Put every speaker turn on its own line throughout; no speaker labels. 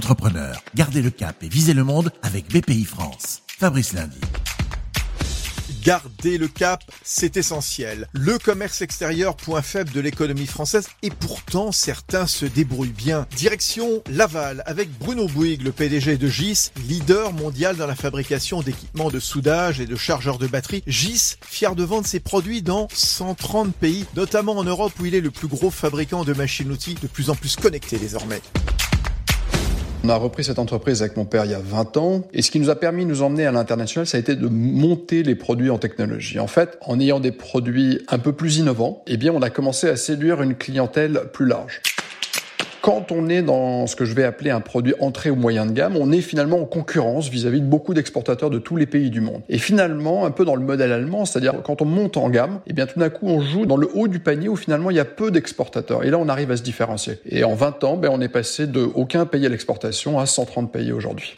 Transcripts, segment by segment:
Entrepreneurs, gardez le cap et visez le monde avec BPI France. Fabrice Lundi.
Garder le cap, c'est essentiel. Le commerce extérieur, point faible de l'économie française, et pourtant certains se débrouillent bien. Direction Laval avec Bruno Bouygues, le PDG de GIS, leader mondial dans la fabrication d'équipements de soudage et de chargeurs de batterie. GIS, fier de vendre ses produits dans 130 pays, notamment en Europe où il est le plus gros fabricant de machines-outils de plus en plus connectés désormais.
On a repris cette entreprise avec mon père il y a 20 ans et ce qui nous a permis de nous emmener à l'international, ça a été de monter les produits en technologie. En fait, en ayant des produits un peu plus innovants, eh bien, on a commencé à séduire une clientèle plus large. Quand on est dans ce que je vais appeler un produit entrée ou moyen de gamme, on est finalement en concurrence vis-à-vis de beaucoup d'exportateurs de tous les pays du monde. Et finalement, un peu dans le modèle allemand, c'est-à-dire quand on monte en gamme, et eh bien tout d'un coup on joue dans le haut du panier où finalement il y a peu d'exportateurs. Et là on arrive à se différencier. Et en 20 ans, ben, on est passé de aucun pays à l'exportation à 130 pays aujourd'hui.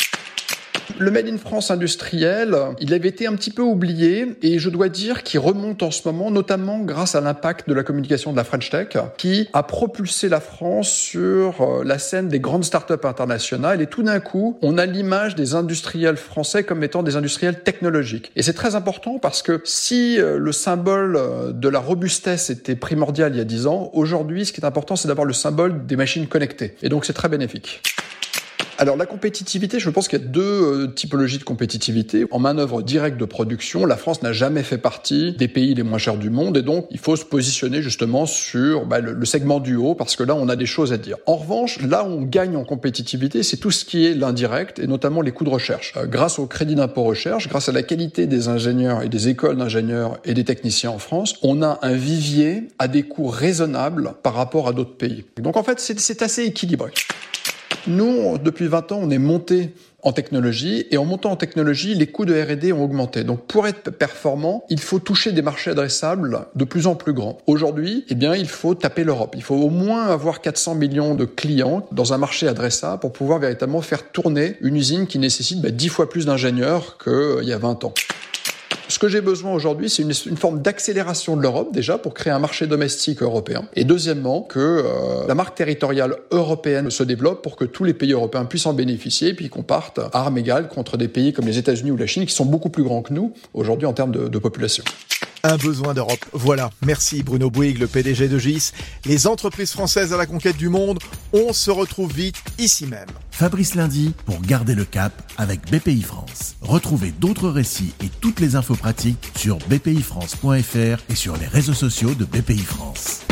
Le Made in France industriel, il avait été un petit peu oublié et je dois dire qu'il remonte en ce moment, notamment grâce à l'impact de la communication de la French Tech, qui a propulsé la France sur euh, la scène des grandes startups internationales et tout d'un coup, on a l'image des industriels français comme étant des industriels technologiques. Et c'est très important parce que si euh, le symbole euh, de la robustesse était primordial il y a 10 ans, aujourd'hui, ce qui est important, c'est d'avoir le symbole des machines connectées. Et donc, c'est très bénéfique. Alors la compétitivité, je pense qu'il y a deux euh, typologies de compétitivité. En manœuvre directe de production, la France n'a jamais fait partie des pays les moins chers du monde et donc il faut se positionner justement sur bah, le, segment du haut parce que là on a des choses à dire. En revanche, là où on gagne en compétitivité, c'est tout ce qui est l'indirect et notamment les coûts de recherche. Euh, grâce au crédit d'impôt recherche, grâce à la qualité des ingénieurs et des écoles d'ingénieurs et des techniciens en France, on a un vivier à des coûts raisonnables par rapport à d'autres pays. Donc en fait, c'est assez équilibré. Nous, depuis 20 ans, on est monté en technologie et en montant en technologie, les coûts de R&D ont augmenté. Donc pour être performant, il faut toucher des marchés adressables de plus en plus grands. Aujourd'hui, eh bien, il faut taper l'Europe. Il faut au moins avoir 400 millions de clients dans un marché adressable pour pouvoir véritablement faire tourner une usine qui nécessite 10 bah, fois plus d'ingénieurs qu'il y a 20 ans. Ce que j'ai besoin aujourd'hui, c'est une, forme d'accélération de l'Europe déjà pour créer un marché domestique européen. Et deuxièmement, que euh, la marque territoriale européenne se développe pour que tous les pays européens puissent en bénéficier puis qu'on parte à armes égales contre des pays comme les États-Unis ou la Chine qui sont beaucoup plus grands que nous aujourd'hui en termes de population.
Un besoin d'Europe. Voilà. Merci Bruno Bouygues, le PDG de GIS. Les entreprises françaises à la conquête du monde, on se retrouve vite ici même.
Fabrice Lundi pour garder le cap avec BPI France. Retrouvez d'autres récits et toutes les infos pratiques sur bpifrance.fr et sur les réseaux sociaux de BPI France.